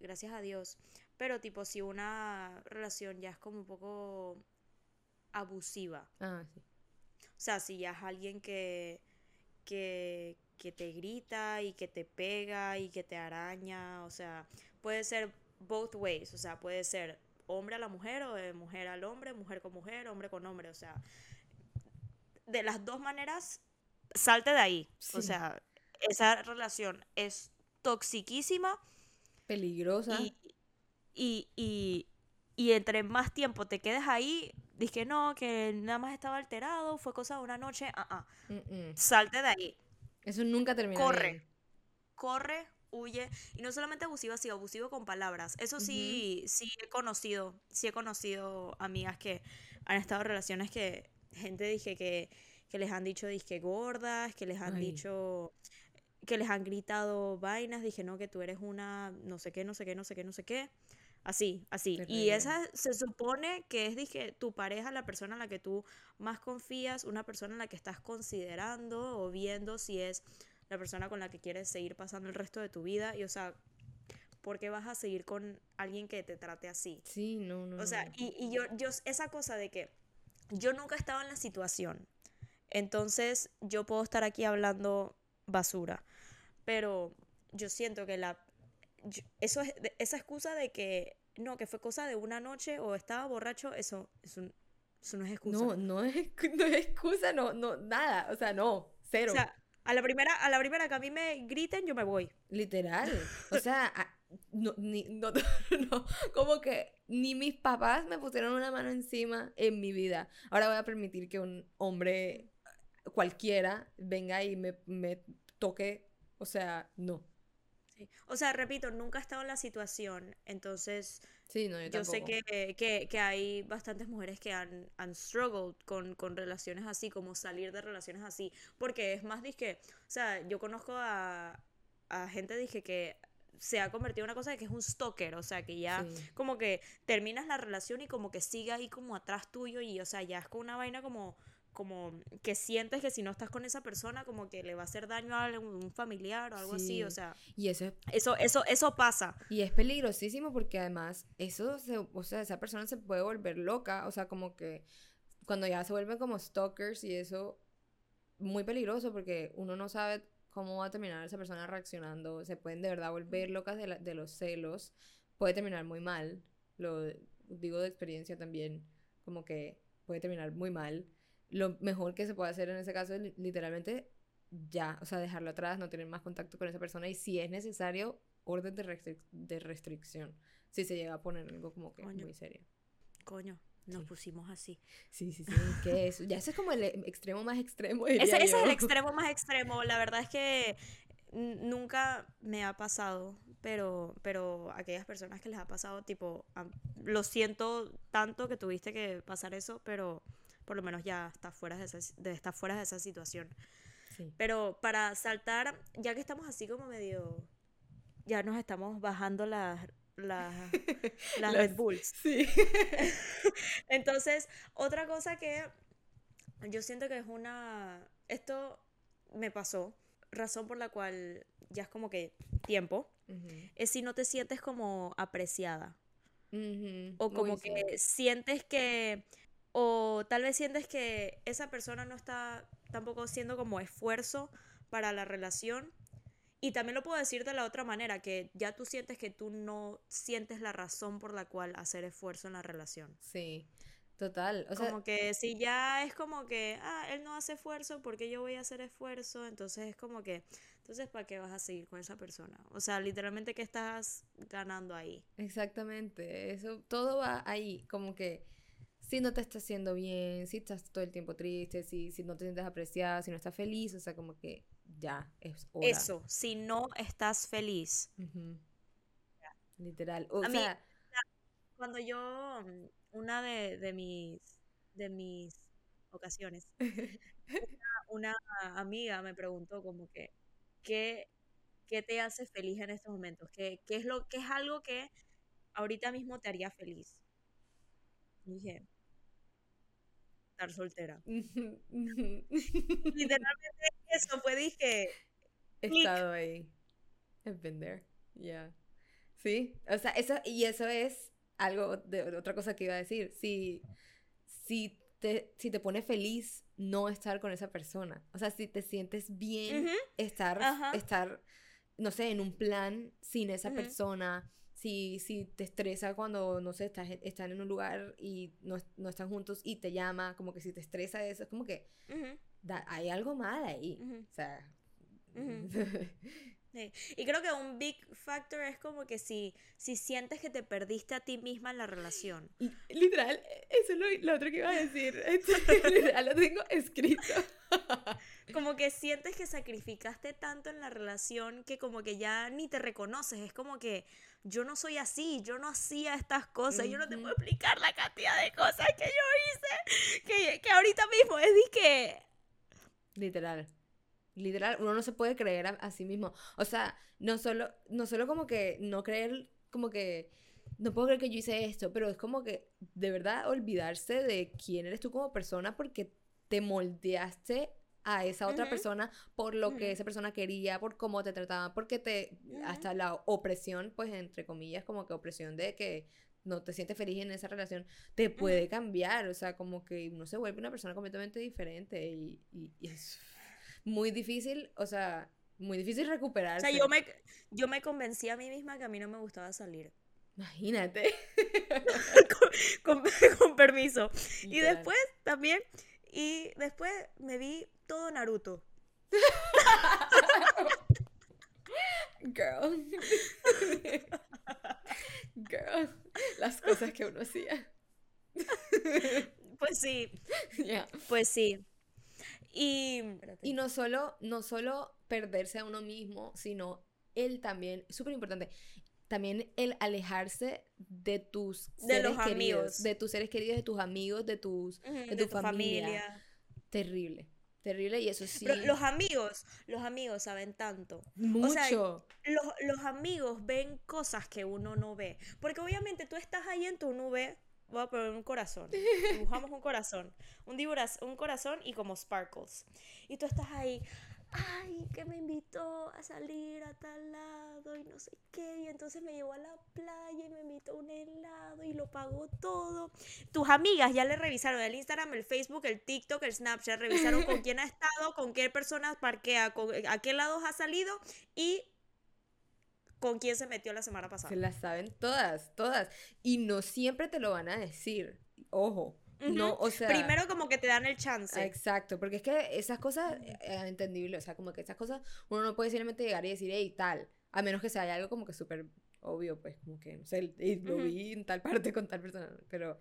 gracias a Dios, pero tipo si una relación ya es como un poco abusiva. Ah, sí. O sea, si ya es alguien que, que, que te grita y que te pega y que te araña, o sea, puede ser both ways, o sea, puede ser hombre a la mujer o de mujer al hombre, mujer con mujer, hombre con hombre, o sea, de las dos maneras, salte de ahí. O sea, esa relación es toxiquísima. Peligrosa. y, y, y entre más tiempo te quedes ahí, dije no, que nada más estaba alterado, fue cosa de una noche, ah, ah. salte de ahí. Eso nunca termina. Corre, corre, huye. Y no solamente abusivo, sino abusivo con palabras. Eso sí, sí he conocido, sí he conocido amigas que han estado en relaciones que gente dije que, que les han dicho disque gordas, que les han dicho que les han gritado vainas, dije, no, que tú eres una no sé qué, no sé qué, no sé qué, no sé qué. Así, así. Y esa se supone que es, dije, tu pareja, la persona en la que tú más confías, una persona en la que estás considerando o viendo si es la persona con la que quieres seguir pasando el resto de tu vida. Y, o sea, ¿por qué vas a seguir con alguien que te trate así? Sí, no, no. O sea, no. y, y yo, yo, esa cosa de que yo nunca he estado en la situación. Entonces, yo puedo estar aquí hablando basura. Pero yo siento que la. Yo- eso es, esa excusa de que no, que fue cosa de una noche o estaba borracho, eso, eso, eso no es excusa. No, no es, no es excusa, no, no, nada. O sea, no, cero. O sea, a la primera, a la primera que a mí me griten, yo me voy. Literal. O sea, a- no, ni, no, no, como que ni mis papás me pusieron una mano encima en mi vida. Ahora voy a permitir que un hombre cualquiera venga y me, me toque. O sea, no. Sí. O sea, repito, nunca he estado en la situación, entonces Sí, no, yo Yo sé que, que, que hay bastantes mujeres que han, han struggled con, con relaciones así, como salir de relaciones así, porque es más, dije, o sea, yo conozco a, a gente, dije, que se ha convertido en una cosa de que es un stalker, o sea, que ya Sí. como que terminas la relación y como que sigue ahí como atrás tuyo y, o sea, ya es con una vaina como como que sientes que si no estás con esa persona como que le va a hacer daño a algún familiar o algo así, o Sí. sea, Y eso es eso eso eso pasa. Y es peligrosísimo porque además eso, se, o sea, esa persona se puede volver loca, o sea, como que cuando ya se vuelven como stalkers y eso, muy peligroso porque uno no sabe cómo va a terminar esa persona reaccionando, se pueden de verdad volver locas de, la- de los celos, puede terminar muy mal, lo digo de experiencia también, como que puede terminar muy mal. Lo mejor que se puede hacer en ese caso es li- literalmente ya, o sea, dejarlo atrás, no tener más contacto con esa persona y si es necesario, orden de, restric- de restricción, si se llega a poner algo como que Coño. muy serio. Coño, nos Sí. pusimos así. Sí, sí, sí, que eso, ya ese es como el e- extremo más extremo, Ese, ese es el extremo más extremo. La verdad es que nunca me ha pasado, pero, pero aquellas personas que les ha pasado, tipo, lo siento tanto que tuviste que pasar eso, pero por lo menos ya estás fuera de esa, de, estás fuera de esa situación. Sí. Pero para saltar, ya que estamos así como medio, ya nos estamos bajando las, las, las Red Bulls. Sí. Entonces, otra cosa que yo siento que es una... Esto me pasó, razón por la cual ya es como que tiempo, Ujú, es si no te sientes como apreciada ujú, o como uy, sí. que sientes que... O tal vez sientes que esa persona no está tampoco haciendo como esfuerzo para la relación. Y también lo puedo decir de la otra manera, que ya tú sientes que tú no sientes la razón por la cual hacer esfuerzo en la relación. Sí, total. O sea, como que si ya es como que, ah, él no hace esfuerzo, porque yo voy a hacer esfuerzo? Entonces es como que, entonces ¿para qué vas a seguir con esa persona? O sea, literalmente, ¿qué estás ganando ahí? exactamente, eso, todo va ahí, como que si no te está haciendo bien, si estás todo el tiempo triste, si, si no te sientes apreciada, si no estás feliz, o sea, como que ya es hora. Eso, si no estás feliz. Literal. O A mí- sea, Cuando yo, mm, una de, de mis, de mis ocasiones, una, una amiga me preguntó como que, ¿qué, qué te hace feliz en estos momentos? ¿Qué, qué es lo, qué es algo que ahorita mismo te haría feliz? Y dije, estar soltera. Literalmente eso fue, dije, he estado ahí. I've been there. Yeah. Sí, o sea, eso, y eso es algo de otra cosa que iba a decir. Si, si te, si te pone feliz no estar con esa persona. O sea, si te sientes bien Ujú, estar, Ajá. estar, no sé, en un plan sin esa Ujú. persona. Si, si te estresa cuando, no sé, estás, están en un lugar y no, no están juntos y te llama, como que si te estresa eso, es como que ujú, da- hay algo mal ahí. ujú. O sea. Ujú. Sí. Y creo que un big factor es como que si, si sientes que te perdiste a ti misma en la relación. Literal, eso es lo, lo otro que iba a decir. Esto, literal, lo tengo escrito. Como que sientes que sacrificaste tanto en la relación que como que ya ni te reconoces. Es como que yo no soy así, yo no hacía estas cosas, yo no te puedo explicar la cantidad de cosas que yo hice. Que, que ahorita mismo es que... Literal. Literal, uno no se puede creer a, a sí mismo. O sea, no solo, no solo como que no creer, como que no puedo creer que yo hice esto, pero es como que de verdad olvidarse de quién eres tú como persona porque te moldeaste a esa otra persona por lo que esa persona quería, por cómo te trataban, porque te, hasta la opresión, pues entre comillas, como que opresión de que no te sientes feliz en esa relación, te puede cambiar, o sea, como que uno se vuelve una persona completamente diferente y, y- y es muy difícil, o sea, muy difícil O recuperarse. sea, yo me, yo me convencí a mí misma que a mí no me gustaba salir. Imagínate. con, con permiso. Y después también, y después me vi todo Naruto. Girl. Girl. Las cosas que uno hacía. Pues sí, Ya. pues sí. Y, Y no solo, no solo perderse a uno mismo, sino él también, súper importante, también el alejarse de tus De los seres queridos, amigos. de tus seres queridos, de tus amigos, de tus, de de tu tu familia. familia. Terrible, terrible y eso sí, Pero los amigos, los amigos saben tanto. mucho. Los, los amigos ven cosas que uno no ve. Porque obviamente tú estás ahí en tu nube. Voy a poner un corazón. Dibujamos un corazón. Un, diburas, un corazón y como sparkles. Y tú estás ahí. Ay, que me invitó a salir a tal lado y no sé qué. Y entonces me llevó a la playa y me invitó a un helado y lo pagó todo. Tus amigas ya le revisaron el Instagram, el Facebook, el TikTok, el Snapchat. Revisaron con quién ha estado, con qué personas parquea, con, a qué lados ha salido y con quién se metió la semana pasada. Se las saben todas, todas. Y no siempre te lo van a decir. Ojo. No, o sea. Primero como que te dan el chance. Exacto, porque es que esas cosas, eh, es entendible, o sea, como que esas cosas uno no puede simplemente llegar y decir, hey, tal, a menos que sea algo como que súper obvio, pues, como que, no sé, "Ey, lo vi en tal parte con tal persona, pero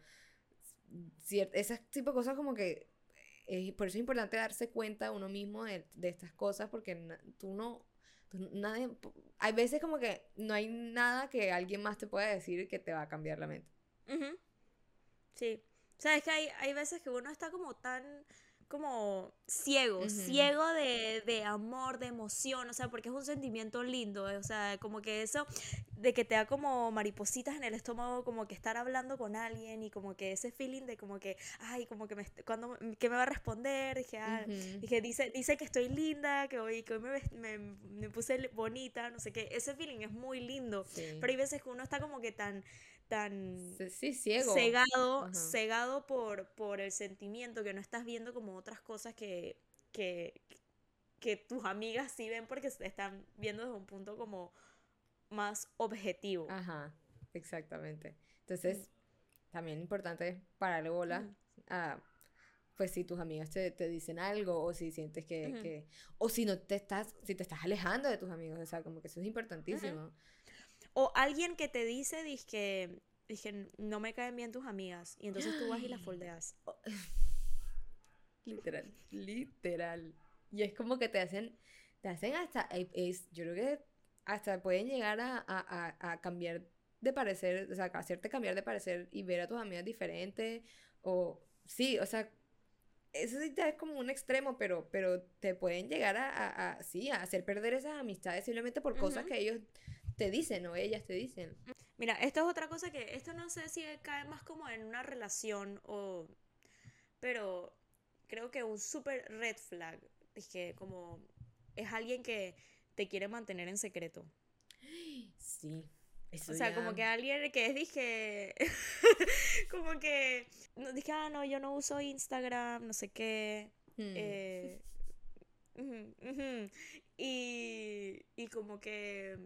esas tipo de cosas como que, eh, por eso es importante darse cuenta uno mismo de, de estas cosas, porque tú no, tú nadie, hay veces como que no hay nada que alguien más te pueda decir que te va a cambiar la mente. Ujú. Sí. O sea, es que hay, hay veces que uno está como tan como ciego, ciego de, de amor, de emoción, o sea, porque es un sentimiento lindo, eh, o sea, como que eso de que te da como maripositas en el estómago, como que estar hablando con alguien y como que ese feeling de como que, ay, como que me, cuando, ¿qué me va a responder? Dije, ah. Dije, dice, dice que estoy linda, que hoy, que hoy me, me, me puse bonita, no sé qué. Ese feeling es muy lindo. Sí. Pero hay veces que uno está como que tan, tan Sí, ciego. cegado, Ajá. cegado por, por el sentimiento que no estás viendo como otras cosas que, que, que tus amigas sí ven porque se están viendo desde un punto como más objetivo. Ajá, exactamente. Entonces, también importante pararle bola a, pues si tus amigas te, te dicen algo o si sientes que, que- o si no te estás, si te estás alejando de tus amigos, o sea, como que eso es importantísimo. O alguien que te dice, dije, dije, no me caen bien tus amigas. Y entonces tú vas y las foldeas. Literal, literal. Y es como que te hacen, te hacen hasta, eh, es, yo creo que hasta pueden llegar a, a, a, cambiar de parecer, o sea, hacerte cambiar de parecer y ver a tus amigas diferentes, o sí, o sea, eso sí ya es como un extremo, pero, pero te pueden llegar a, a, a- sí, a hacer perder esas amistades simplemente por cosas que ellos te dicen o ellas te dicen. Mira, esto es otra cosa que, esto no sé si cae más como en una relación o, pero creo que un super red flag, es que como es alguien que te quiere mantener en secreto. Sí, eso O sea, ya- como que alguien que es, dije, como que, dije, ah, no, yo no uso Instagram, no sé qué, Hmm. eh, y, y como que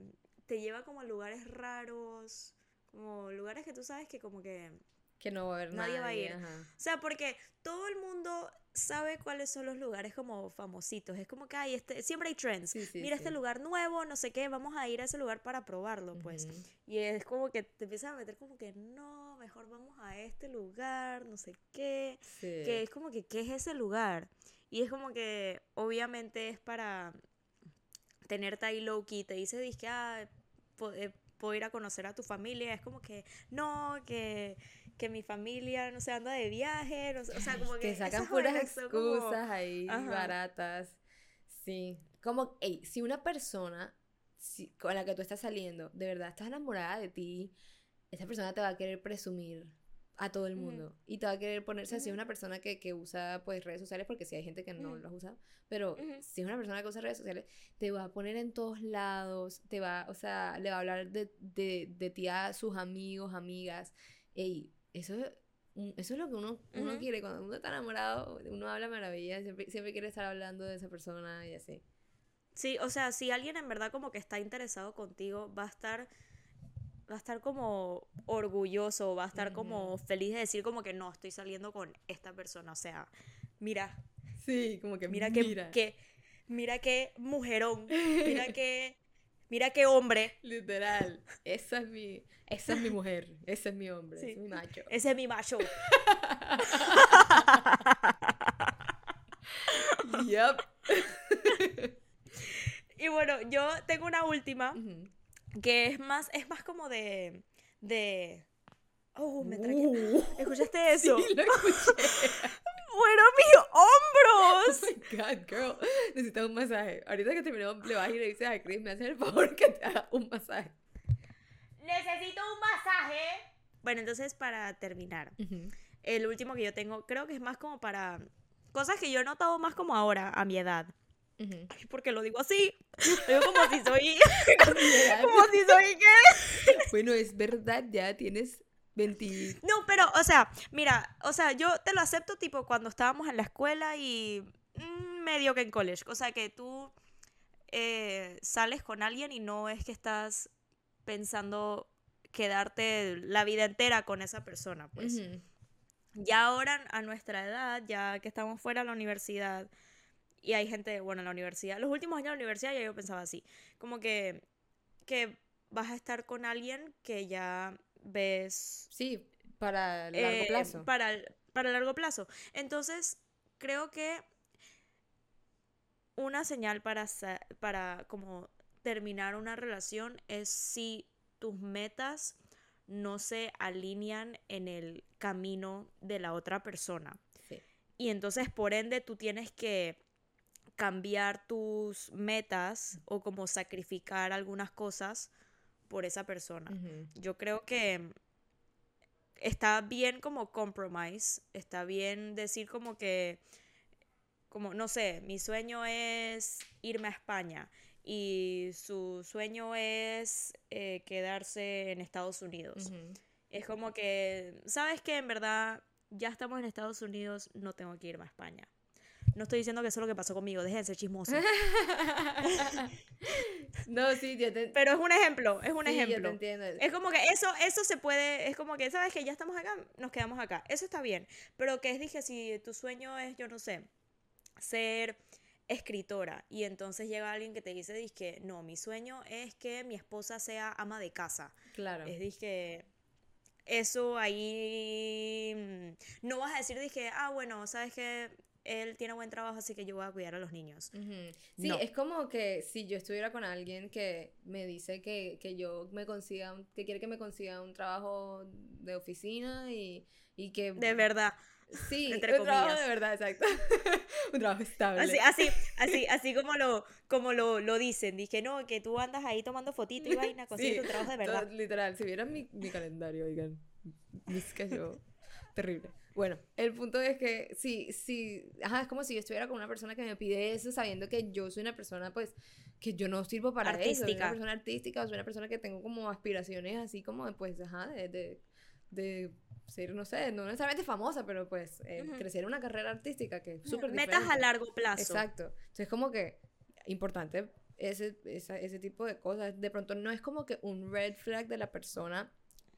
te lleva como a lugares raros, como lugares que tú sabes que como que... que no va a haber nadie va a ir. ajá. O sea, porque todo el mundo sabe cuáles son los lugares como famositos. Es como que hay este, siempre hay trends. Sí, sí, Mira este sí. lugar nuevo, no sé qué, vamos a ir a ese lugar para probarlo, pues. Ujú. Y es como que te empiezas a meter como que no, mejor vamos a este lugar, no sé qué. Que es como que, ¿qué es ese lugar? Y es como que, obviamente, es para tenerte ahí low key. Te dice, dice, ah, po- eh, puedo ir a conocer a tu familia. Es como que, no, que, que mi familia, no sé, anda de viaje. no sé, o sea, como que. que sacan puras son como- excusas ahí Ajá. baratas. Sí. Como, ey, si una persona si- con la que tú estás saliendo, de verdad estás enamorada de ti, esa persona te va a querer presumir a todo el mundo. Y te va a querer ponerse, si es Ujú. una persona que, que usa pues redes sociales, porque si hay gente que no Ujú. lo usa, pero si es una persona que usa redes sociales, te va a poner en todos lados, te va, o sea, le va a hablar de, de, de ti a sus amigos, amigas. Ey, eso, es un- eso es lo que uno, uno quiere. Cuando uno está enamorado, uno habla maravillas, siempre, siempre quiere estar hablando de esa persona y así. Sí, o sea, si alguien en verdad como que está interesado contigo, va a estar va a estar como orgulloso, va a estar como feliz de decir como que no, estoy saliendo con esta persona, o sea, mira, Sí, como que mira que mira. que mira qué mujerón, mira qué mira qué hombre, Literal. Esa es mi, esa es mi mujer, ese es mi hombre, Sí. ese es mi macho. ese es mi macho. Yup. Y bueno, yo tengo una última Ujú. Que es más es más como de de Oh, me traqué. Uh, ¿Escuchaste eso? Sí, lo escuché. ¡Bueno, mis hombros! Oh my god, girl. Necesitas un masaje. Ahorita que terminemos, le vas y le dices a Chris, me haces el favor que te haga un masaje. Necesito un masaje. Bueno, entonces para terminar, el último que yo tengo, creo que es más como para cosas que yo he notado más como ahora, a mi edad. Ujú. Ay, ¿Por qué lo digo así? Como si soy. como si soy qué. Bueno, es verdad, ya tienes 20. No, pero, o sea, mira, o sea, yo te lo acepto tipo cuando estábamos en la escuela y mm, medio que en college. O sea, que tú eh, sales con alguien y no es que estás pensando quedarte la vida entera con esa persona, pues. Ya ahora a nuestra edad, ya que estamos fuera de la universidad, y hay gente, bueno, en la universidad, los últimos años de la universidad ya yo pensaba así, como que, que vas a estar con alguien que ya ves Sí, para largo eh, plazo. Para, el- para largo plazo. Entonces, creo que una señal para, para como terminar una relación es si tus metas no se alinean en el camino de la otra persona. Sí. Y entonces, por ende, tú tienes que cambiar tus metas o como sacrificar algunas cosas por esa persona. Yo creo que está bien como compromise, está bien decir como que, como, no sé, mi sueño es irme a España y su sueño es eh, quedarse en Estados Unidos. Es como que, ¿sabes qué? En verdad, ya estamos en Estados Unidos, no tengo que irme a España. No estoy diciendo que eso es lo que pasó conmigo, dejen de ser chismosos. no, sí, yo te, Pero es un ejemplo, es un sí, yo te ejemplo. entiendo. Es como que eso, eso se puede, es como que, ¿sabes que Ya estamos acá, nos quedamos acá. Eso está bien. Pero que es, dije, si tu sueño es, yo no sé, ser escritora y entonces llega alguien que te dice, dije, no, mi sueño es que mi esposa sea ama de casa. Claro. Es, dije, eso ahí, mm, no vas a decir, dije, ah, bueno, ¿sabes que Él tiene buen trabajo, así que yo voy a cuidar a los niños. Sí, No. es como que si yo estuviera con alguien que me dice que, que yo me consiga, un- que quiere que me consiga un trabajo de oficina y, y que... De verdad. Sí, entre un trabajo comillas. de verdad, exacto. un trabajo estable. Así, así, así, así como lo, como lo, lo dicen. Dije, no, que tú andas ahí tomando fotito y vaina, consigues Sí, tu trabajo de todo- verdad. literal, si vieran mi, mi calendario, oigan, es que yo, terrible. Bueno, el punto es que sí, sí, ajá, es como si yo estuviera con una persona que me pide eso sabiendo que yo soy una persona, pues, que yo no sirvo para eso, soy una Artística. persona artística, soy una persona que tengo como aspiraciones así como, pues, ajá, de, de, de ser, no sé, no necesariamente famosa, pero pues, eh, Ujú. crecer una carrera artística que es súper Metas a largo plazo. Exacto. Entonces, como que importante ese, esa- ese tipo de cosas. De pronto, no es como que un red flag de la persona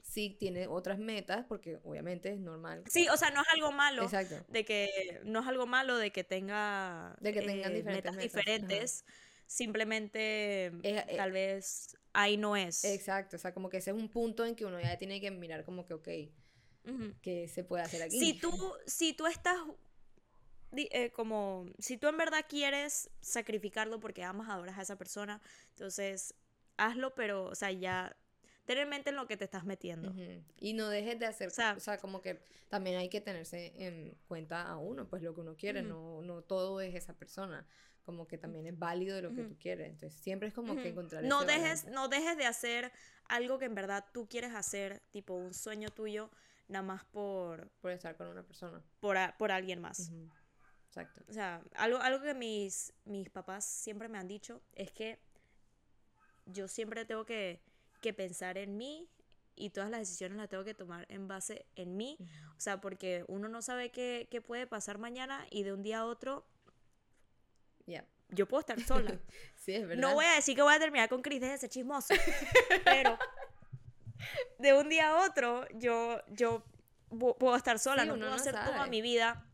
si tiene otras metas, porque obviamente es normal. Sí, o sea, no es algo malo. Exacto. De que, no es algo malo de que tenga De que tengan eh, diferentes metas metas, diferentes. Simplemente, Eh, tal vez ahí no es. Exacto. O sea, como que ese es un punto en que uno ya tiene que mirar como que, ok, Ujú. ¿qué se puede hacer aquí? Si tú, si tú estás eh, como, si tú en verdad quieres sacrificarlo porque amas, adoras a esa persona, entonces hazlo, pero, o sea, ya ten en mente en lo que te estás metiendo. Y no dejes de hacer, O sea- o sea, como que también hay que tenerse en cuenta a uno, pues lo que uno quiere, no, no todo es esa persona, como que también es válido lo que tú quieres, entonces siempre es como que encontrar no ese dejes no dejes de hacer algo que en verdad tú quieres hacer tipo un sueño tuyo nada más por por estar con una persona. por, a- por alguien más. Exacto. o sea algo algo que mis mis papás siempre me han dicho es que yo siempre tengo que, que pensar en mí y todas las decisiones las tengo que tomar en base en mí o sea porque uno no sabe qué, qué puede pasar mañana y de un día a otro Ya. yo puedo estar sola Sí, es verdad. No voy a decir que voy a terminar con Chris, ese chismoso. pero de un día a otro, yo, yo pu- puedo estar sola, Sí, no puedo no hacer toda sabe. mi vida.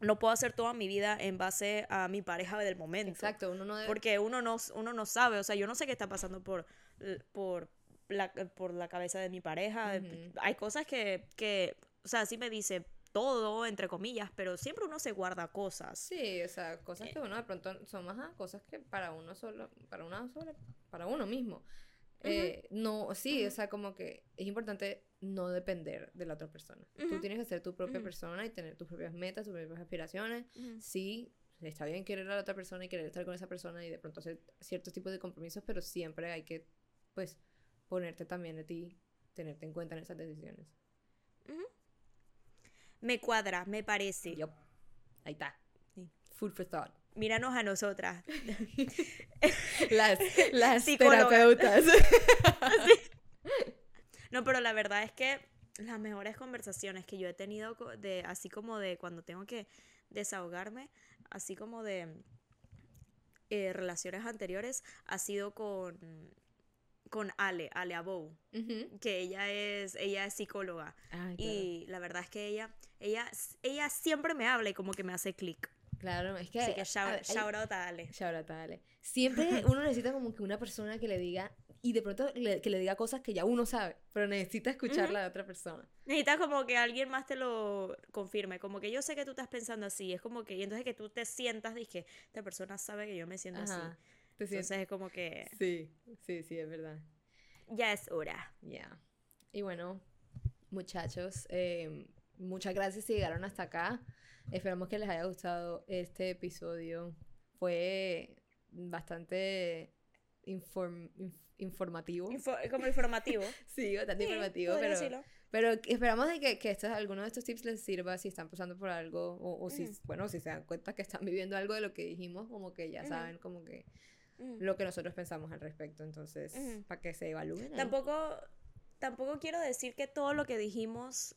No puedo hacer toda mi vida en base a mi pareja del momento. Exacto, uno no debe... Porque uno no, uno no sabe, o sea, yo no sé qué está pasando por, por, la, por la cabeza de mi pareja. Ujú. Hay cosas que, que, o sea, sí me dice todo, entre comillas, pero siempre uno se guarda cosas. Sí, o sea, cosas Eh. que uno de pronto son más cosas que para uno solo, para una sola, para uno mismo. Eh, no, sí, o sea, como que es importante no depender de la otra persona. Tú tienes que ser tu propia persona y tener tus propias metas, tus propias aspiraciones. Sí, está bien querer a la otra persona y querer estar con esa persona y de pronto hacer ciertos tipos de compromisos, pero siempre hay que, pues, ponerte también a ti, tenerte en cuenta en esas decisiones. Me cuadra, me parece. Yup. Ahí está. Sí. Food for thought. Míranos a nosotras. Las, las terapeutas. No, pero la verdad es que las mejores conversaciones que yo he tenido, de, así como de cuando tengo que desahogarme, así como de eh, relaciones anteriores, ha sido con, con Ale, Ale Abou, Ujú. que ella es, ella es psicóloga. Ay, claro. Y la verdad es que ella, ella, ella siempre me habla y como que me hace clic. Claro, es que... Así que shout, hay- shout out a Ale. Shout out a Ale. Siempre uno necesita como que una persona que le diga, y de pronto le- que le diga cosas que ya uno sabe, pero necesita escucharla de otra persona. Necesitas como que alguien más te lo confirme, como que yo sé que tú estás pensando así, es como que, y entonces que tú te sientas, dije, esta persona sabe que yo me siento así. ¿Te sientes? Entonces es como que Sí, sí, sí, es verdad. ya es hora. Ya. Y bueno, muchachos, eh, muchas gracias si llegaron hasta acá. Esperamos que les haya gustado este episodio. Fue bastante inform- inf- informativo. Info- como informativo. Sí, bastante Sí, informativo, pero, decirlo. pero esperamos de que, que estos, alguno de estos tips les sirva si están pasando por algo o, o si, bueno, si se dan cuenta que están viviendo algo de lo que dijimos, como que ya saben como que Mm. lo que nosotros pensamos al respecto. Entonces, para que se evalúen. ahí. Tampoco, tampoco quiero decir que todo lo que dijimos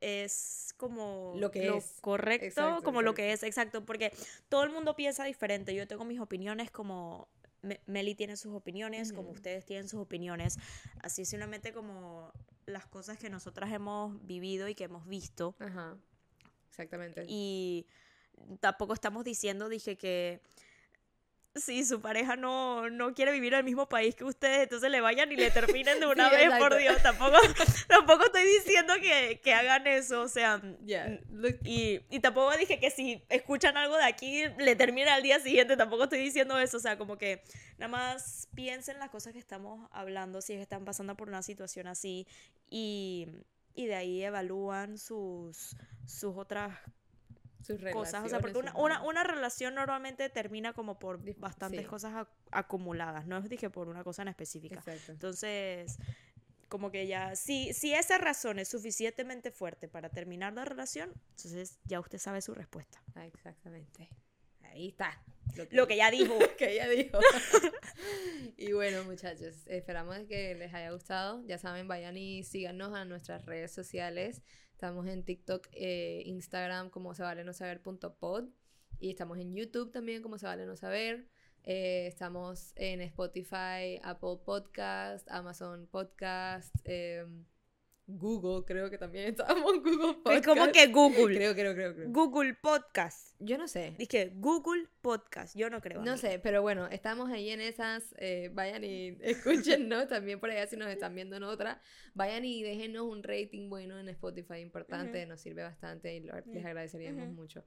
es como Lo que es. correcto, Exacto, como lo que es, exacto, porque todo el mundo piensa diferente. Yo tengo mis opiniones como Me- Meli tiene sus opiniones, como ustedes tienen sus opiniones. Así simplemente como las cosas que nosotras hemos vivido y que hemos visto. Ajá. Exactamente. Y tampoco estamos diciendo, dije que si su pareja no, no quiere vivir en el mismo país que ustedes, entonces le vayan y le terminen de una Sí, vez, por. Dios. Tampoco, tampoco estoy diciendo que, que hagan eso, o sea. Look- Y, y tampoco dije que si escuchan algo de aquí, le termina al día siguiente. Tampoco estoy diciendo eso. O sea, como que nada más piensen las cosas que estamos hablando, si es que están pasando por una situación así. Y, y de ahí evalúan sus, sus otras sus cosas. O sea, porque una, una, una relación normalmente termina como por bastantes sí. cosas ac- acumuladas. No es dije por una cosa en específica. Exacto. Entonces, como que ya, si, si esa razón es suficientemente fuerte para terminar la relación, entonces ya usted sabe su respuesta. Ah, exactamente. Ahí está. Lo que ya dijo. que ella dijo. y bueno, muchachos, esperamos que les haya gustado. Ya saben, vayan y síganos a nuestras redes sociales. Estamos en TikTok, eh, Instagram como se vale no saber pod. Y estamos en YouTube también como se vale no saber. Eh, estamos en Spotify, Apple Podcast, Amazon Podcast, em, Google, creo que también estamos en Google Podcast. como que Google. Creo, creo, creo, creo. Google Podcast. Yo no sé. Dije Google Podcast. Yo no creo. No amiga. sé, pero bueno, estamos ahí en esas. eh, vayan y escúchenos también por allá si nos están viendo en otra. Vayan y déjenos un rating bueno en Spotify, importante, nos sirve bastante y lo- les agradeceríamos Ujú. mucho.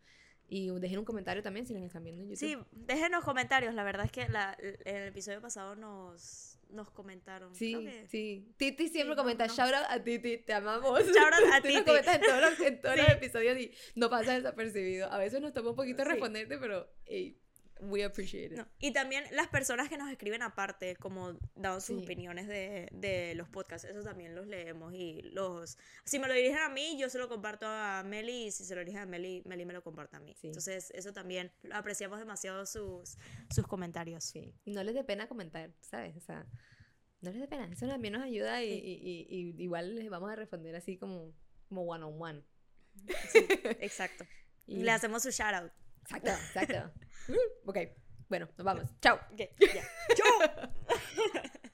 Y dejen un comentario también si nos están viendo en YouTube. Sí, déjenos comentarios. La verdad es que la- en el episodio pasado nos, nos comentaron. Sí, que- sí. Titi siempre Sí, comenta, no. shout out a Titi, te amamos. Shout out a Tú nos Titi. comentas en todos los, en todos los episodios y no pasa desapercibido. A veces nos toma un poquito Sí. responderte, pero hey, we appreciate it. No, Y también las personas que nos escriben aparte, como dando sus Sí. opiniones de, de los podcasts, eso también los leemos y los... Si me lo dirigen a mí, yo se lo comparto a Meli y si se lo dirigen a Meli, Meli me lo comparte a mí. Sí. Entonces eso también, apreciamos demasiado sus, sus comentarios. Sí. Y no les dé pena comentar, ¿sabes? O sea, no les dé pena. Eso también nos ayuda y, Sí. y- y- y igual les vamos a responder así como, como one on one. Sí, exacto. Y- Le hacemos su shout out. Exacto, exacto. ok, bueno, nos vamos. Chao. Okay, yeah. Chao.